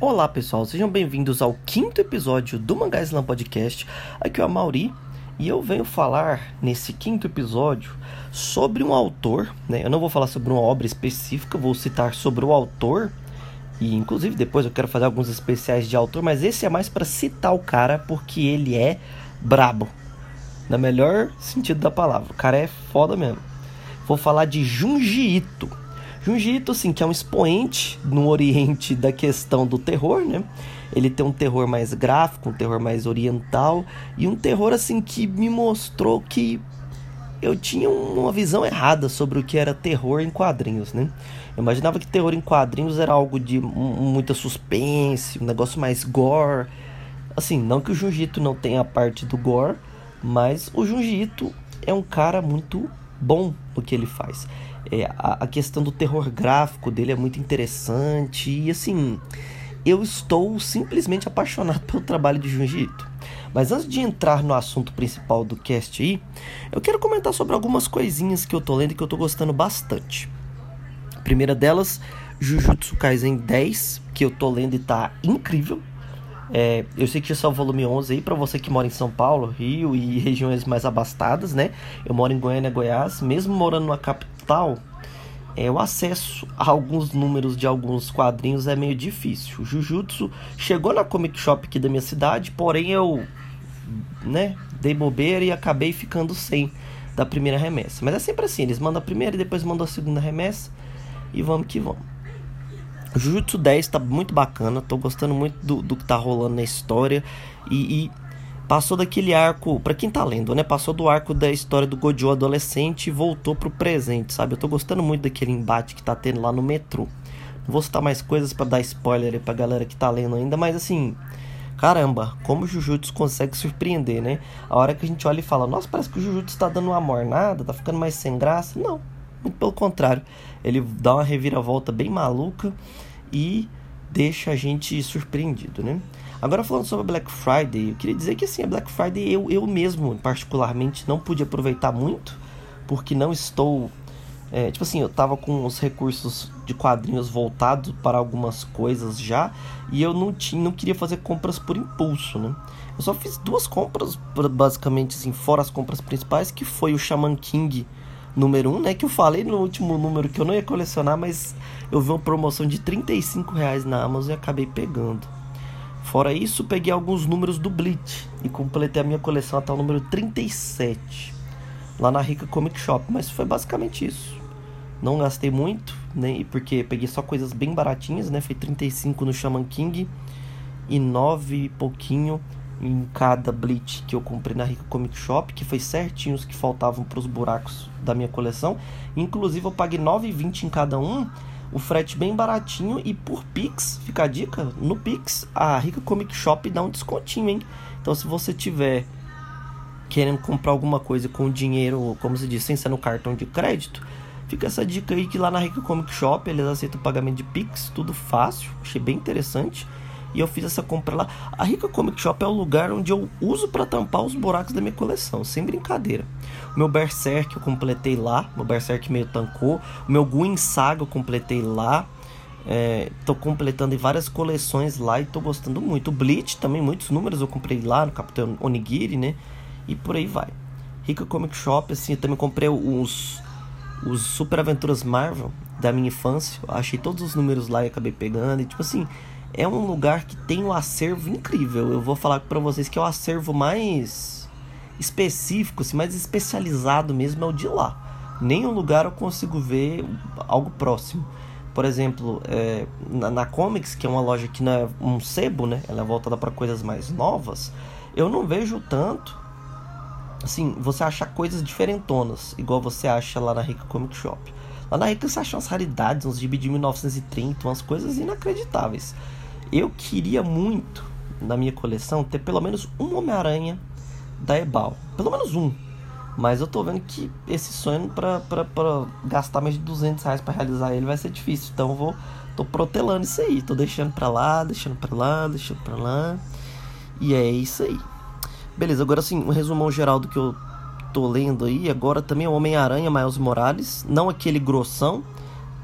Olá pessoal, sejam bem-vindos ao quinto episódio do Mangá Slam Podcast. Aqui é o Mauri e eu venho falar nesse quinto episódio sobre um autor. Né? Eu não vou falar sobre uma obra específica, vou citar sobre o autor e inclusive depois eu quero fazer alguns especiais de autor, mas esse é mais para citar o cara porque ele é brabo, na melhor sentido da palavra. O cara é foda mesmo. Vou falar de Junji Ito. Junji Ito, assim, que é um expoente no Oriente da questão do terror, né? Ele tem um terror mais gráfico, um terror mais oriental e um terror assim que me mostrou que eu tinha uma visão errada sobre o que era terror em quadrinhos, né? Eu imaginava que terror em quadrinhos era algo de muita suspense, um negócio mais gore. Assim, não que o Junjito não tenha a parte do gore, mas o Junjito é um cara muito bom no que ele faz. É, a, a questão do terror gráfico dele é muito interessante e assim, eu estou simplesmente apaixonado pelo trabalho de Junji Ito. Mas antes de entrar no assunto principal do cast aí, eu quero comentar sobre algumas coisinhas que eu tô lendo e que eu tô gostando bastante. A primeira delas, Jujutsu Kaisen 10, que eu tô lendo e tá incrível. É, eu sei que já é o volume 11 aí para você que mora em São Paulo, Rio e regiões mais abastadas, né? Eu moro em Goiânia, Goiás, mesmo morando numa capital tal, é, o acesso a alguns números de alguns quadrinhos é meio difícil. Jujutsu chegou na Comic Shop aqui da minha cidade, porém eu né, dei bobeira e acabei ficando sem da primeira remessa. Mas é sempre assim, eles mandam a primeira e depois mandam a segunda remessa e vamos que vamos. Jujutsu 10 tá muito bacana, tô gostando muito do, do que tá rolando na história e, e Passou daquele arco, para quem tá lendo, né? Passou do arco da história do Gojo adolescente e voltou pro presente, sabe? Eu tô gostando muito daquele embate que tá tendo lá no metrô. Não vou citar mais coisas para dar spoiler aí pra galera que tá lendo ainda, mas assim, caramba, como o Jujutsu consegue surpreender, né? A hora que a gente olha e fala, nossa, parece que o Jujutsu tá dando uma mornada, tá ficando mais sem graça. Não, muito pelo contrário. Ele dá uma reviravolta bem maluca e deixa a gente surpreendido, né? Agora falando sobre a Black Friday, eu queria dizer que assim, a Black Friday eu, eu mesmo, particularmente, não pude aproveitar muito, porque não estou. É, tipo assim, eu tava com os recursos de quadrinhos voltados para algumas coisas já, e eu não, tinha, não queria fazer compras por impulso, né? Eu só fiz duas compras, basicamente, assim, fora as compras principais, que foi o Shaman King número 1, um, né? Que eu falei no último número que eu não ia colecionar, mas eu vi uma promoção de 35 reais na Amazon e acabei pegando. Fora isso, peguei alguns números do Bleach e completei a minha coleção até o número 37, lá na Rica Comic Shop, mas foi basicamente isso. Não gastei muito, né, porque peguei só coisas bem baratinhas, né? Foi 35 no Shaman King e 9 e pouquinho em cada Bleach que eu comprei na Rica Comic Shop, que foi certinho os que faltavam para os buracos da minha coleção. Inclusive eu paguei 9,20 em cada um o frete bem baratinho e por Pix, fica a dica, no Pix a Rica Comic Shop dá um descontinho, hein? Então se você tiver querendo comprar alguma coisa com dinheiro, como se diz, sem ser no cartão de crédito, fica essa dica aí que lá na Rica Comic Shop eles aceitam pagamento de Pix, tudo fácil, achei bem interessante. E eu fiz essa compra lá. A Rica Comic Shop é o lugar onde eu uso para tampar os buracos da minha coleção, sem brincadeira. O meu Berserk eu completei lá, meu Berserk meio tancou. O meu Gwyn Saga eu completei lá. É, tô completando várias coleções lá e tô gostando muito. O Bleach também, muitos números eu comprei lá no Capitão Onigiri, né? E por aí vai. Rica Comic Shop, assim, eu também comprei os, os Super Aventuras Marvel da minha infância. achei todos os números lá e acabei pegando. E tipo assim, é um lugar que tem um acervo incrível. Eu vou falar para vocês que é o acervo mais específico, assim, mais especializado mesmo é o de lá. Nenhum lugar eu consigo ver algo próximo. Por exemplo, é, na, na, Comics, que é uma loja que não é um sebo, né? Ela é voltada para coisas mais novas. Eu não vejo tanto. Assim, você achar coisas diferentonas, igual você acha lá na Rica Comic Shop. Lá na Rica você acha umas raridades, uns gibi de 1930, umas coisas inacreditáveis. Eu queria muito, na minha coleção, ter pelo menos um Homem-Aranha da Ebal. Pelo menos um. Mas eu tô vendo que esse sonho pra, pra, pra gastar mais de 200 reais pra realizar ele vai ser difícil. Então eu vou. tô protelando isso aí. Tô deixando pra lá, deixando pra lá, deixando pra lá. E é isso aí. Beleza, agora sim, um resumão geral do que eu tô lendo aí. Agora também é o Homem-Aranha Miles Morales. Não aquele grossão,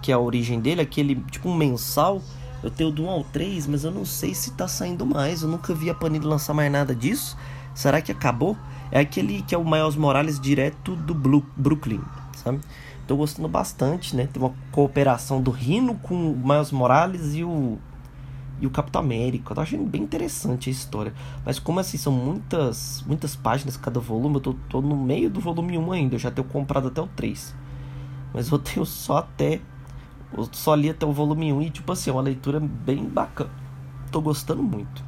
que é a origem dele, aquele tipo um mensal Eu tenho do 1 ao 3, mas eu não sei se tá saindo mais. Eu nunca vi a Panini lançar mais nada disso. Será que acabou? É aquele que é o Miles Morales direto do Blue, Brooklyn, sabe? Tô gostando bastante, né? Tem uma cooperação do Rino com o Miles Morales e o e o Capitão América. Eu tô achando bem interessante a história. Mas como assim, são muitas muitas páginas cada volume, eu tô, tô no meio do volume 1 ainda. Eu já tenho comprado até o 3. Mas eu tenho só até. Eu só li até o volume 1 e, tipo assim, é uma leitura bem bacana. Tô gostando muito.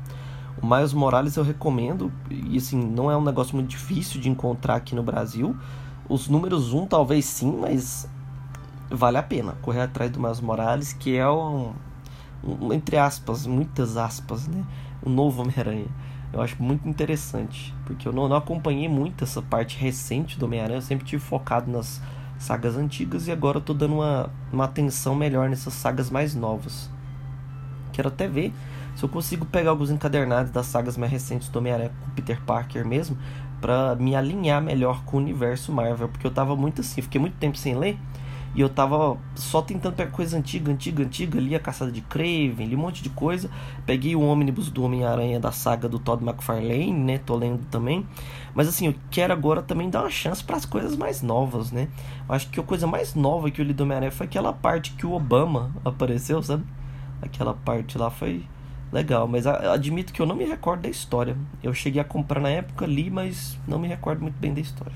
O Miles Morales eu recomendo. E assim, não é um negócio muito difícil de encontrar aqui no Brasil. Os números 1 talvez sim, mas vale a pena correr atrás do Miles Morales, que é um, um entre aspas, muitas aspas, né? O novo Homem-Aranha. Eu acho muito interessante, porque eu não, não acompanhei muito essa parte recente do Homem-Aranha, eu sempre tive focado nas sagas antigas e agora eu tô dando uma, uma atenção melhor nessas sagas mais novas. Quero até ver se eu consigo pegar alguns encadernados das sagas mais recentes do Homem-Aranha com Peter Parker mesmo, para me alinhar melhor com o universo Marvel, porque eu tava muito assim, fiquei muito tempo sem ler e eu tava só tentando pegar coisa antiga, antiga, antiga, li a Caçada de Craven, li um monte de coisa. Peguei o ônibus do Homem-Aranha da saga do Todd McFarlane, né? Tô lendo também. Mas assim, eu quero agora também dar uma chance para as coisas mais novas, né? Eu acho que a coisa mais nova que eu li do Homem-Aranha foi aquela parte que o Obama apareceu, sabe? Aquela parte lá foi legal, mas admito que eu não me recordo da história. Eu cheguei a comprar na época, li, mas não me recordo muito bem da história.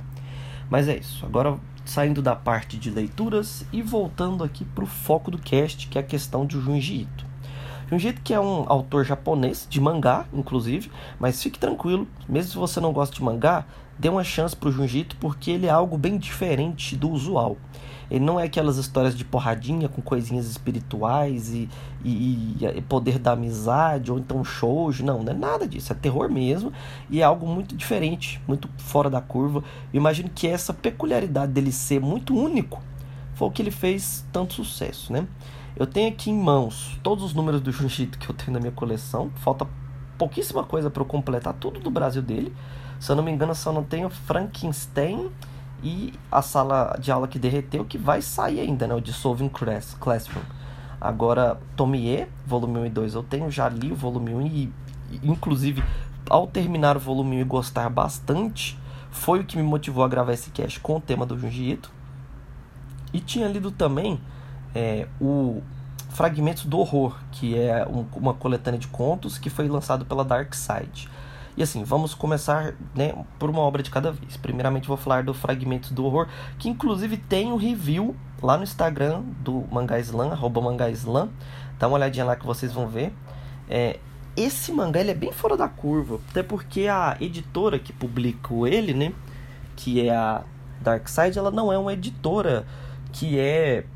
Mas é isso. Agora saindo da parte de leituras e voltando aqui para o foco do cast, que é a questão de Junji Ito. Junji que é um autor japonês, de mangá, inclusive, mas fique tranquilo, mesmo se você não gosta de mangá, dê uma chance para o Junji porque ele é algo bem diferente do usual. Ele não é aquelas histórias de porradinha com coisinhas espirituais e, e, e, poder da amizade ou então shoujo. Não, não é nada disso. É terror mesmo e é algo muito diferente, muito fora da curva. Eu imagino que essa peculiaridade dele ser muito único foi o que ele fez tanto sucesso, né? Eu tenho aqui em mãos todos os números do Junjito que eu tenho na minha coleção. Falta pouquíssima coisa para eu completar tudo do Brasil dele. Se eu não me engano, só não tenho Frankenstein e a sala de aula que derreteu, que vai sair ainda, né? O Dissolving Classroom. Agora, Tomie, volume 1 e 2, eu tenho, já li o volume 1 e, inclusive, ao terminar o volume 1 e gostar bastante, foi o que me motivou a gravar esse cast com o tema do Junji Ito. E tinha lido também é, o Fragmentos do Horror, que é um, uma coletânea de contos que foi lançado pela Dark Side. E assim, vamos começar né, por uma obra de cada vez. Primeiramente vou falar do Fragmentos do Horror, que inclusive tem um review lá no Instagram do Mangá Slam, arroba Slam. Dá uma olhadinha lá que vocês vão ver. É, esse mangá ele é bem fora da curva, até porque a editora que publicou ele, né, que é a Dark Side, ela não é uma editora que é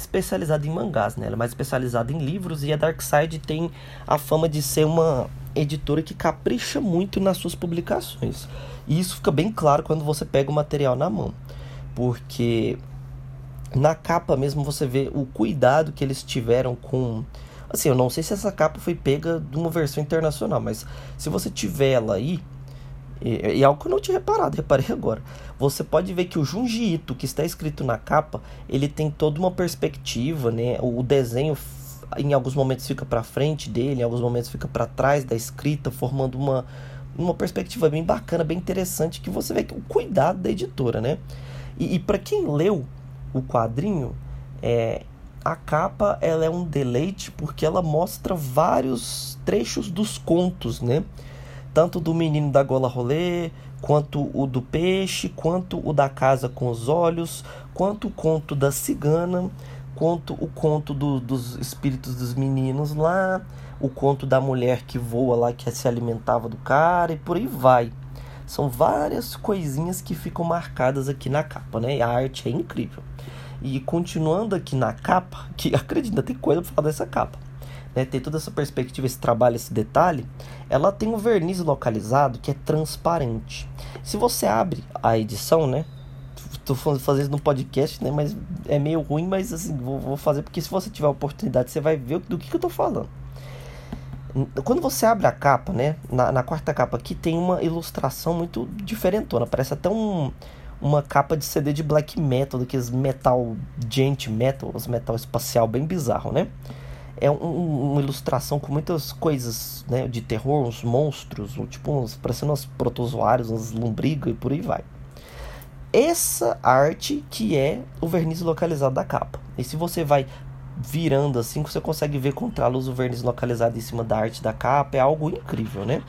especializada em mangás, né? Ela é mais especializada em livros e a Dark Side tem a fama de ser uma editora que capricha muito nas suas publicações. E isso fica bem claro quando você pega o material na mão. Porque na capa mesmo você vê o cuidado que eles tiveram com. Assim, eu não sei se essa capa foi pega de uma versão internacional, mas se você tiver ela aí, e, e algo que eu não tinha reparado, reparei agora. Você pode ver que o Junji Ito, que está escrito na capa, ele tem toda uma perspectiva, né? O desenho em alguns momentos fica para frente dele, em alguns momentos fica para trás da escrita, formando uma, uma perspectiva bem bacana, bem interessante, que você vê que o cuidado da editora, né? E, e para quem leu o quadrinho, é, a capa ela é um deleite porque ela mostra vários trechos dos contos, né? Tanto do menino da gola rolê, quanto o do peixe, quanto o da casa com os olhos, quanto o conto da cigana conto, o conto do, dos espíritos dos meninos lá, o conto da mulher que voa lá, que se alimentava do cara, e por aí vai. São várias coisinhas que ficam marcadas aqui na capa, né? A arte é incrível. E continuando aqui na capa, que acredita, tem coisa pra falar dessa capa. Né? Tem toda essa perspectiva, esse trabalho, esse detalhe. Ela tem um verniz localizado que é transparente. Se você abre a edição, né? tô fazendo no podcast, né? Mas é meio ruim, mas assim, vou, vou, fazer porque se você tiver a oportunidade, você vai ver do que, que eu tô falando. Quando você abre a capa, né? Na, na quarta capa aqui tem uma ilustração muito diferentona. Parece até um, uma capa de CD de black metal, daqueles metal, gente metal, os metal espacial bem bizarro, né? É um, uma ilustração com muitas coisas né, de terror, uns monstros, tipo uns, parecendo uns protozoários, uns lombrigas e por aí vai. Essa arte que é o verniz localizado da capa. E se você vai virando assim, você consegue ver contra a luz o verniz localizado em cima da arte da capa, é algo incrível, né?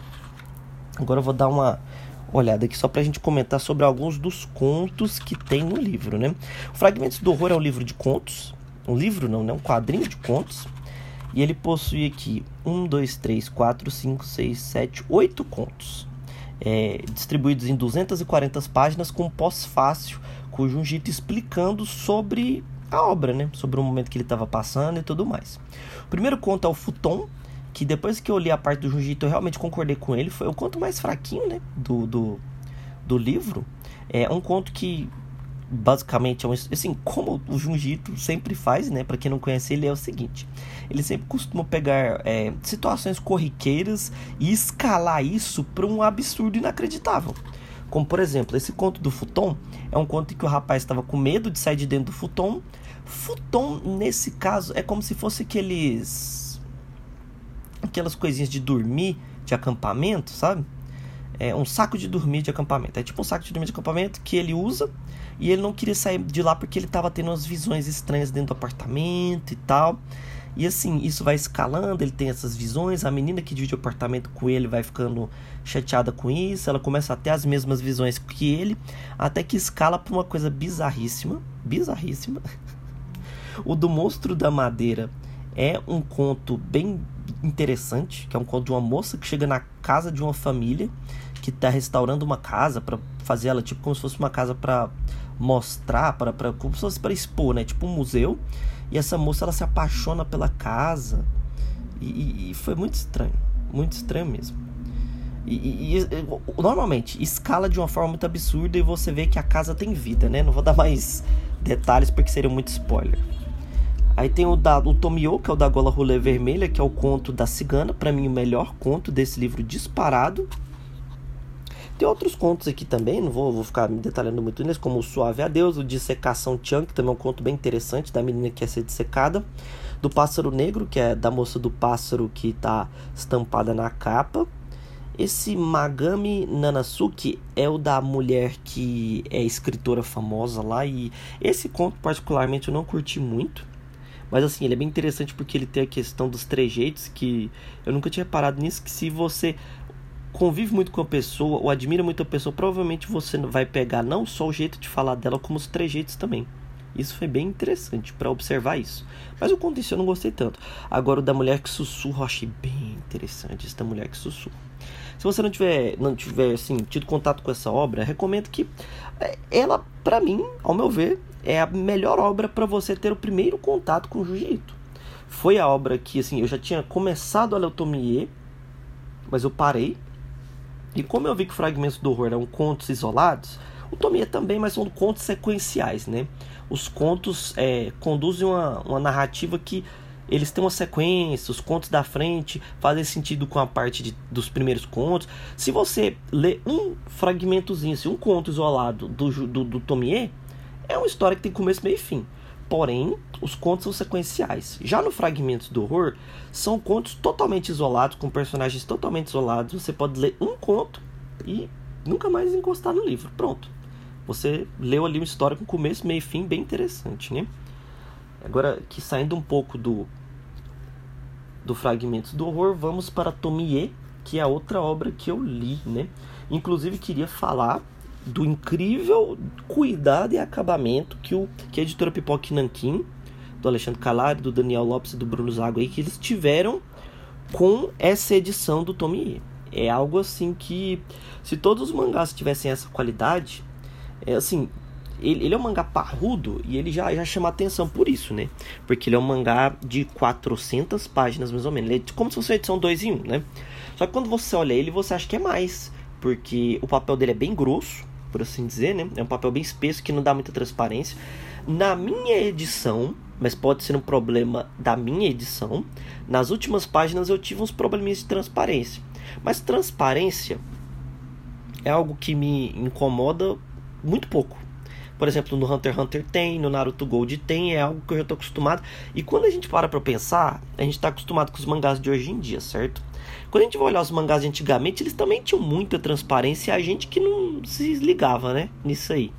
Agora eu vou dar uma olhada aqui só pra gente comentar sobre alguns dos contos que tem no livro, né? Fragmentos do Horror é um livro de contos, um livro não, né? Um quadrinho de contos e ele possui aqui 1, 2, 3, 4, 5, 6, 7, 8 contos. É, distribuídos em 240 páginas com pós-fácil, com o Junjito explicando sobre a obra, né? Sobre o momento que ele estava passando e tudo mais. O primeiro conto é o Futon, que depois que eu li a parte do Junjito eu realmente concordei com ele. Foi o conto mais fraquinho, né? Do, do, do livro. É um conto que basicamente é um, assim como o Junjito sempre faz, né? Para quem não conhece ele é o seguinte: ele sempre costuma pegar é, situações corriqueiras e escalar isso para um absurdo inacreditável. Como por exemplo, esse conto do futon é um conto em que o rapaz estava com medo de sair de dentro do futon. Futon nesse caso é como se fosse aqueles aquelas coisinhas de dormir de acampamento, sabe? É um saco de dormir de acampamento. É tipo um saco de dormir de acampamento que ele usa e ele não queria sair de lá porque ele estava tendo umas visões estranhas dentro do apartamento e tal. E assim, isso vai escalando, ele tem essas visões, a menina que divide o apartamento com ele vai ficando chateada com isso, ela começa a ter as mesmas visões que ele, até que escala para uma coisa bizarríssima, bizarríssima. o do Monstro da Madeira é um conto bem interessante, que é um conto de uma moça que chega na casa de uma família que está restaurando uma casa para fazer ela tipo como se fosse uma casa para mostrar, para como se fosse para expor, né? Tipo um museu. E essa moça ela se apaixona pela casa. E, e foi muito estranho. Muito estranho mesmo. E, e, normalmente escala de uma forma muito absurda e você vê que a casa tem vida, né? Não vou dar mais detalhes porque seria muito spoiler. Aí tem o da o Tomio, que é o da gola rolê vermelha, que é o conto da cigana, para mim o melhor conto desse livro disparado. Tem outros contos aqui também, não vou, vou ficar me detalhando muito nisso, como o Suave Adeus, o Dissecação Chan, que também é um conto bem interessante, da menina que quer ser dissecada. Do Pássaro Negro, que é da moça do pássaro que está estampada na capa. Esse Magami Nanasuki é o da mulher que é escritora famosa lá. E esse conto, particularmente, eu não curti muito. Mas assim, ele é bem interessante porque ele tem a questão dos trejeitos que eu nunca tinha reparado nisso. Que se você convive muito com a pessoa ou admira muito a pessoa, provavelmente você vai pegar não só o jeito de falar dela, como os trejeitos também. Isso foi bem interessante para observar isso. Mas o conto eu não gostei tanto. Agora o da mulher que sussurra eu achei bem interessante. Essa da mulher que sussurra. Se você não tiver, não tiver assim, tido contato com essa obra, recomendo que é, ela, para mim, ao meu ver, é a melhor obra para você ter o primeiro contato com o jiu-jitsu. Foi a obra que assim, eu já tinha começado a ler o mas eu parei e como eu vi que Fragmentos do Horror eram contos isolados, o Tomie também, mas são contos sequenciais, né? Os contos é, conduzem uma, uma narrativa que eles têm uma sequência, os contos da frente fazem sentido com a parte de, dos primeiros contos. Se você lê um fragmentozinho, assim, um conto isolado do, do, do Tomie, é uma história que tem começo, meio e fim. Porém, os contos são sequenciais. Já no Fragmentos do Horror, são contos totalmente isolados, com personagens totalmente isolados. Você pode ler um conto e nunca mais encostar no livro. Pronto. Você leu ali uma história com começo, meio e fim, bem interessante, né? Agora, que saindo um pouco do, do Fragmentos do Horror, vamos para Tomie, que é a outra obra que eu li, né? Inclusive, queria falar do incrível cuidado e acabamento que, o, que a editora Pipoque Nankin, do Alexandre Calari, do Daniel Lopes e do Bruno Zago aí, que eles tiveram com essa edição do Tomie. É algo assim que, se todos os mangás tivessem essa qualidade, é assim, ele, ele, é um mangá parrudo e ele já, já chama atenção por isso, né? Porque ele é um mangá de 400 páginas, mais ou menos. Ele é como se fosse uma edição 2 em 1, um, né? Só que quando você olha ele, você acha que é mais. Porque o papel dele é bem grosso, por assim dizer, né? É um papel bem espesso que não dá muita transparência. Na minha edição, mas pode ser um problema da minha edição, nas últimas páginas eu tive uns probleminhas de transparência. Mas transparência é algo que me incomoda muito pouco. Por exemplo, no Hunter x Hunter tem, no Naruto Gold tem, é algo que eu já tô acostumado. E quando a gente para pra pensar, a gente tá acostumado com os mangás de hoje em dia, certo? Quando a gente vai olhar os mangás de antigamente, eles também tinham muita transparência e a gente que não se ligava, né? Nisso aí.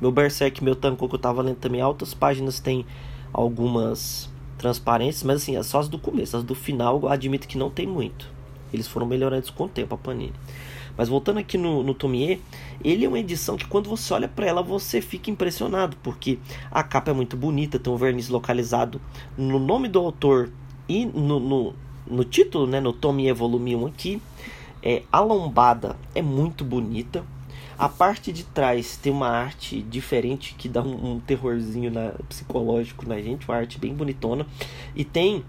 Meu Berserk, meu Tanko que eu tava lendo também, altas páginas tem algumas transparências, mas assim, é só as do começo, as do final eu admito que não tem muito. Eles foram melhorando com o tempo, a Panini. Mas voltando aqui no, no Tomie, ele é uma edição que quando você olha para ela você fica impressionado, porque a capa é muito bonita, tem um verniz localizado no nome do autor e no, no, no título, né, no Tomie Volume 1 aqui. É, a lombada é muito bonita. A parte de trás tem uma arte diferente que dá um, um terrorzinho na, psicológico na gente, uma arte bem bonitona. E tem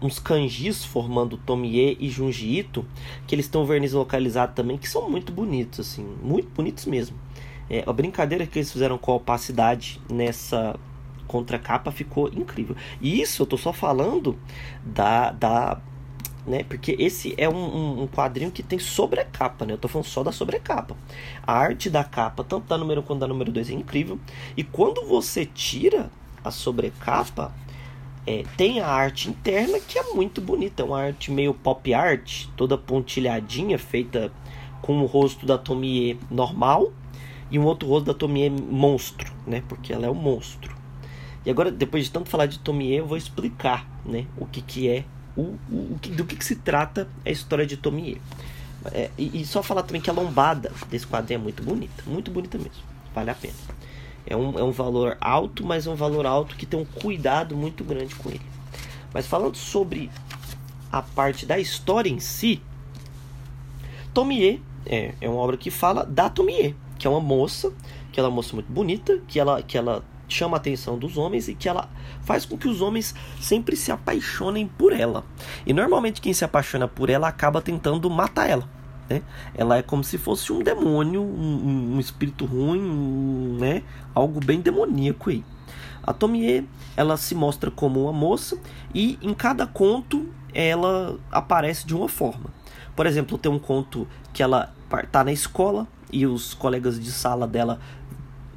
uns kanjis formando Tomie e Junji Ito, que eles estão verniz localizado também, que são muito bonitos, assim, muito bonitos mesmo. É, a brincadeira que eles fizeram com a opacidade nessa contracapa ficou incrível. E isso eu tô só falando da, da né? Porque esse é um, um, quadrinho que tem sobrecapa, né? Eu tô falando só da sobrecapa. A arte da capa, tanto da número 1 quanto da número 2, é incrível. E quando você tira a sobrecapa, é, tem a arte interna que é muito bonita. É uma arte meio pop art, toda pontilhadinha, feita com o rosto da Tomie normal e um outro rosto da Tomie monstro, né? Porque ela é um monstro. E agora, depois de tanto falar de Tomie, eu vou explicar, né? O que, que é o, o, do que, que, se trata a história de Tomie. É, e, e, só falar também que a lombada desse quadrinho é muito bonita, muito bonita mesmo, vale a pena. É um, é um valor alto, mas é um valor alto que tem um cuidado muito grande com ele. Mas falando sobre a parte da história em si, Tomie é, é uma obra que fala da Tomie, que é uma moça, que ela é uma moça muito bonita, que ela, que ela chama a atenção dos homens e que ela faz com que os homens sempre se apaixonem por ela. E normalmente quem se apaixona por ela acaba tentando matar ela. Né? Ela é como se fosse um demônio, um, um espírito ruim, um, né? algo bem demoníaco aí. A Tomie ela se mostra como uma moça e em cada conto ela aparece de uma forma. Por exemplo, tem um conto que ela está na escola e os colegas de sala dela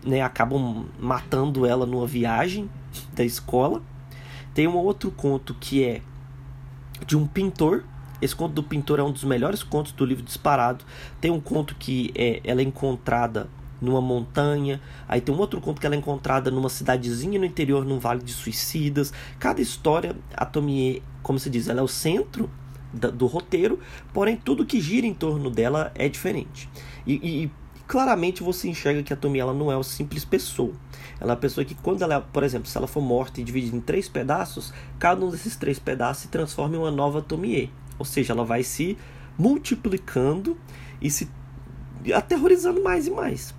né, acabam matando ela numa viagem da escola. Tem um outro conto que é de um pintor. Esse conto do pintor é um dos melhores contos do livro disparado. Tem um conto que é, ela é encontrada numa montanha. Aí tem um outro conto que ela é encontrada numa cidadezinha no interior, num vale de suicidas. Cada história, a Tomie, como se diz, ela é o centro da, do roteiro, porém tudo que gira em torno dela é diferente. E, e claramente você enxerga que a Tomie ela não é uma simples pessoa. Ela é uma pessoa que quando ela, por exemplo, se ela for morta e dividida em três pedaços, cada um desses três pedaços se transforma em uma nova Tomie. Ou seja, ela vai se multiplicando e se aterrorizando mais e mais.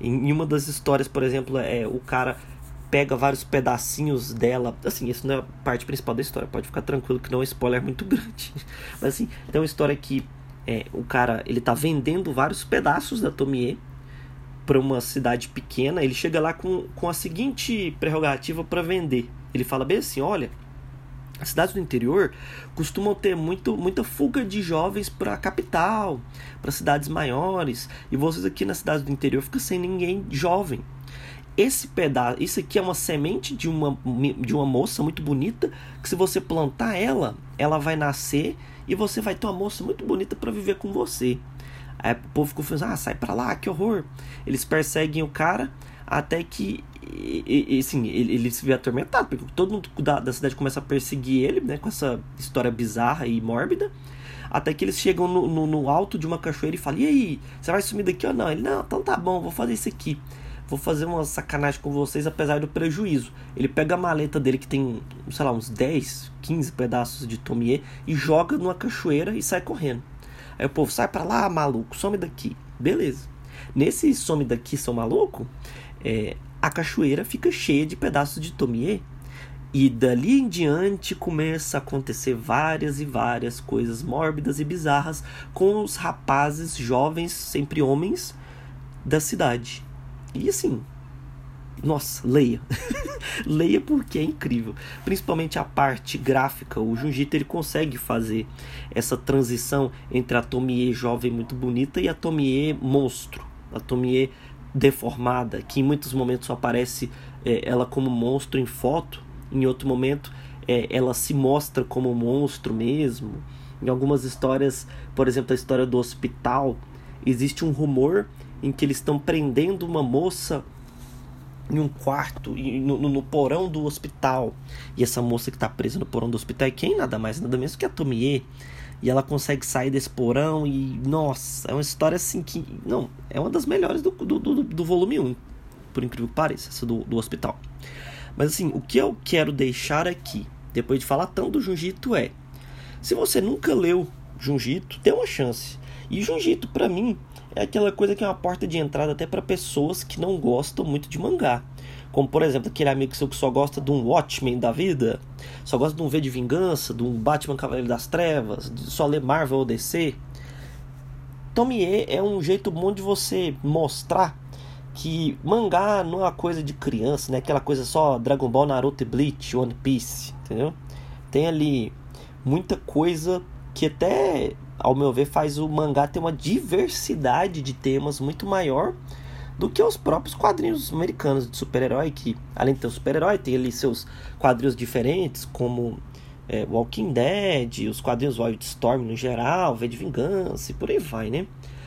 Em uma das histórias, por exemplo, é o cara pega vários pedacinhos dela. Assim, isso não é a parte principal da história. Pode ficar tranquilo que não é um spoiler muito grande. Mas assim, tem uma história que é, o cara ele tá vendendo vários pedaços da Tomie para uma cidade pequena. Ele chega lá com, com a seguinte prerrogativa para vender. Ele fala bem assim: olha, as cidades do interior costumam ter muito, muita fuga de jovens para a capital, para cidades maiores, e vocês aqui na cidade do interior ficam sem ninguém jovem. Esse pedaço, isso aqui é uma semente de uma, de uma moça muito bonita, que se você plantar ela, ela vai nascer e você vai ter uma moça muito bonita para viver com você. Aí o povo ficou falando, ah, sai pra lá, que horror. Eles perseguem o cara até que, e, e, assim, ele, ele, se vê atormentado, porque todo mundo da, da cidade começa a perseguir ele, né, com essa história bizarra e mórbida. Até que eles chegam no, no, no alto de uma cachoeira e falam, e aí, você vai sumir daqui ou não? Ele, não, então tá bom, vou fazer isso aqui vou fazer uma sacanagem com vocês apesar do prejuízo. Ele pega a maleta dele que tem, sei lá, uns 10, 15 pedaços de Tomie e joga numa cachoeira e sai correndo. Aí o povo sai para lá, maluco, some daqui. Beleza. Nesse some daqui, seu maluco, é, a cachoeira fica cheia de pedaços de Tomie. E dali em diante começa a acontecer várias e várias coisas mórbidas e bizarras com os rapazes jovens, sempre homens, da cidade. E assim, nossa, leia. leia porque é incrível. Principalmente a parte gráfica. O Junjito ele consegue fazer essa transição entre a Tomie jovem muito bonita e a Tomie monstro. A Tomie deformada, que em muitos momentos só aparece é, ela como monstro em foto, em outro momento é, ela se mostra como monstro mesmo. Em algumas histórias, por exemplo, a história do hospital, existe um rumor em que eles estão prendendo uma moça em um quarto, no, no, porão do hospital. E essa moça que está presa no porão do hospital é quem? Nada mais, nada menos que a Tomie. E ela consegue sair desse porão e, nossa, é uma história assim que. Não, é uma das melhores do, do, do, do volume 1, por incrível que pareça, essa do, do hospital. Mas assim, o que eu quero deixar aqui, depois de falar tanto do Jujito, é: se você nunca leu Jujito, dê uma chance. E Jujito, para mim, é aquela coisa que é uma porta de entrada até para pessoas que não gostam muito de mangá. Como, por exemplo, aquele amigo seu que só gosta de um Watchmen da vida, só gosta de um V de Vingança, de um Batman Cavaleiro das Trevas, só ler Marvel ou DC. Tomie é um jeito bom de você mostrar que mangá não é uma coisa de criança, né? Aquela coisa só Dragon Ball, Naruto e Bleach, One Piece, entendeu? Tem ali muita coisa que até, ao meu ver, faz o mangá ter uma diversidade de temas muito maior do que os próprios quadrinhos americanos de super-herói, que além de ter o super-herói, tem ali seus quadrinhos diferentes, como é, Walking Dead, os quadrinhos Wildstorm no geral, V de Vingança e por aí vai, né?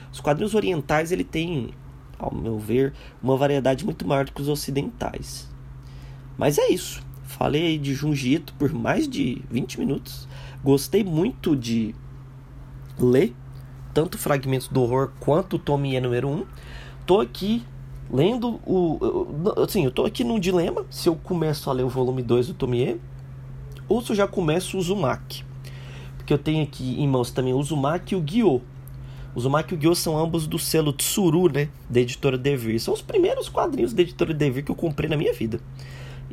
Os quadrinhos orientais ele tem, ao meu ver, uma variedade muito maior do que os ocidentais. Mas é isso. Falei de Junjito por mais de 20 minutos. Gostei muito de ler tanto fragmentos do horror quanto o Tomie número 1 tô aqui lendo o. Assim, eu tô aqui num dilema se eu começo a ler o volume 2 do Tomie ou se eu já começo o Uzumaki. Porque eu tenho aqui em mãos também o Uzumaki e o Gyo. O Uzumaki e o Gyo são ambos do selo Tsuru, né? Da editora Devir. São os primeiros quadrinhos da editora Devir que eu comprei na minha vida.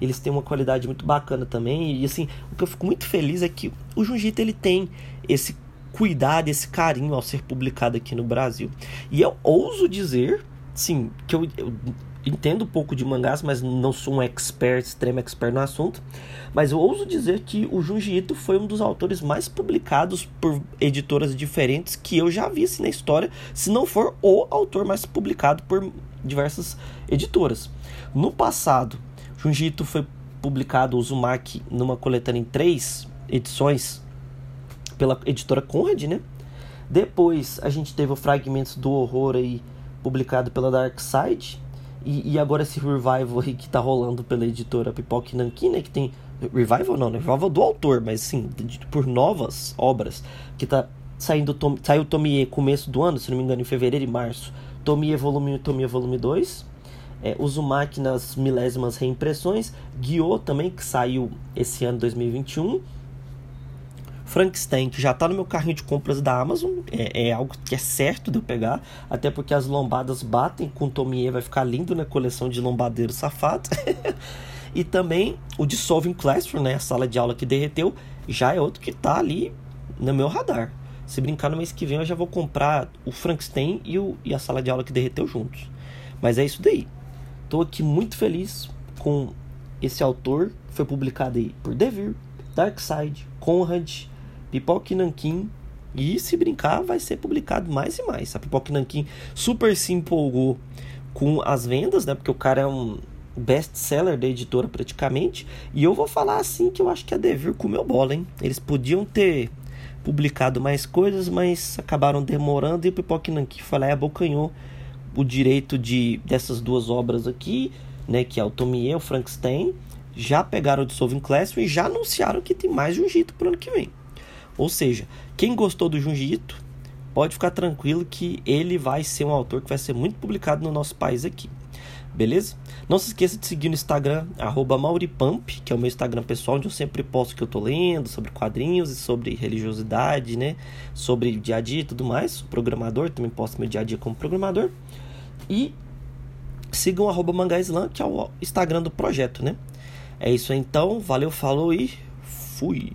Eles têm uma qualidade muito bacana também. E assim, o que eu fico muito feliz é que o Jujita ele tem esse cuidado, esse carinho ao ser publicado aqui no Brasil. E eu ouso dizer sim, que eu, eu entendo um pouco de mangás, mas não sou um expert, extremo expert no assunto. Mas eu ouso dizer que o Junji Ito foi um dos autores mais publicados por editoras diferentes que eu já vi assim, na história, se não for o autor mais publicado por diversas editoras. No passado, Junji Ito foi publicado, Uzumaki, numa coletânea em três edições pela editora Conrad, né? Depois a gente teve o Fragmentos do Horror aí publicado pela Dark Side. E, e agora esse revival aí que tá rolando pela editora Pipoque Nankin, né? Que tem. Revival não, né? Revival do autor, mas sim, por novas obras. Que tá saindo. Tom, saiu Tomie começo do ano, se não me engano, em fevereiro e março. Tomie volume 1 Tomie volume 2. É, Uzumaki nas milésimas reimpressões. Gyo também, que saiu esse ano 2021. Frankenstein, que já está no meu carrinho de compras da Amazon, é, é, algo que é certo de eu pegar, até porque as lombadas batem com Tomie, vai ficar lindo na coleção de lombadeiros safados. e também o Dissolving Classroom, né, a sala de aula que derreteu, já é outro que está ali no meu radar. Se brincar no mês que vem, eu já vou comprar o Frankenstein e, o, e a sala de aula que derreteu juntos. Mas é isso daí. Estou aqui muito feliz com esse autor. Foi publicado aí por Devir, Darkseid, Conrad, Pipoque Nankin. E se brincar, vai ser publicado mais e mais. A Pipoque Nankin super se empolgou com as vendas, né? Porque o cara é um best-seller da editora praticamente. E eu vou falar assim que eu acho que a Devir comeu bola, hein? Eles podiam ter publicado mais coisas, mas acabaram demorando e o Pipoque Nankin foi lá e abocanhou o direito de dessas duas obras aqui, né? Que é o Tomie e o Frankenstein. Já pegaram o Dissolving Classroom e já anunciaram que tem mais jeito pro ano que vem. Ou seja, quem gostou do Junji Ito, pode ficar tranquilo que ele vai ser um autor que vai ser muito publicado no nosso país aqui. Beleza? Não se esqueça de seguir no Instagram, Mauripump, que é o meu Instagram pessoal, onde eu sempre posto o que eu tô lendo, sobre quadrinhos e sobre religiosidade, né? Sobre dia a dia e tudo mais. Programador, também posto meu dia a dia como programador. E sigam o Mangaislan, que é o Instagram do projeto, né? É isso então, valeu, falou e fui!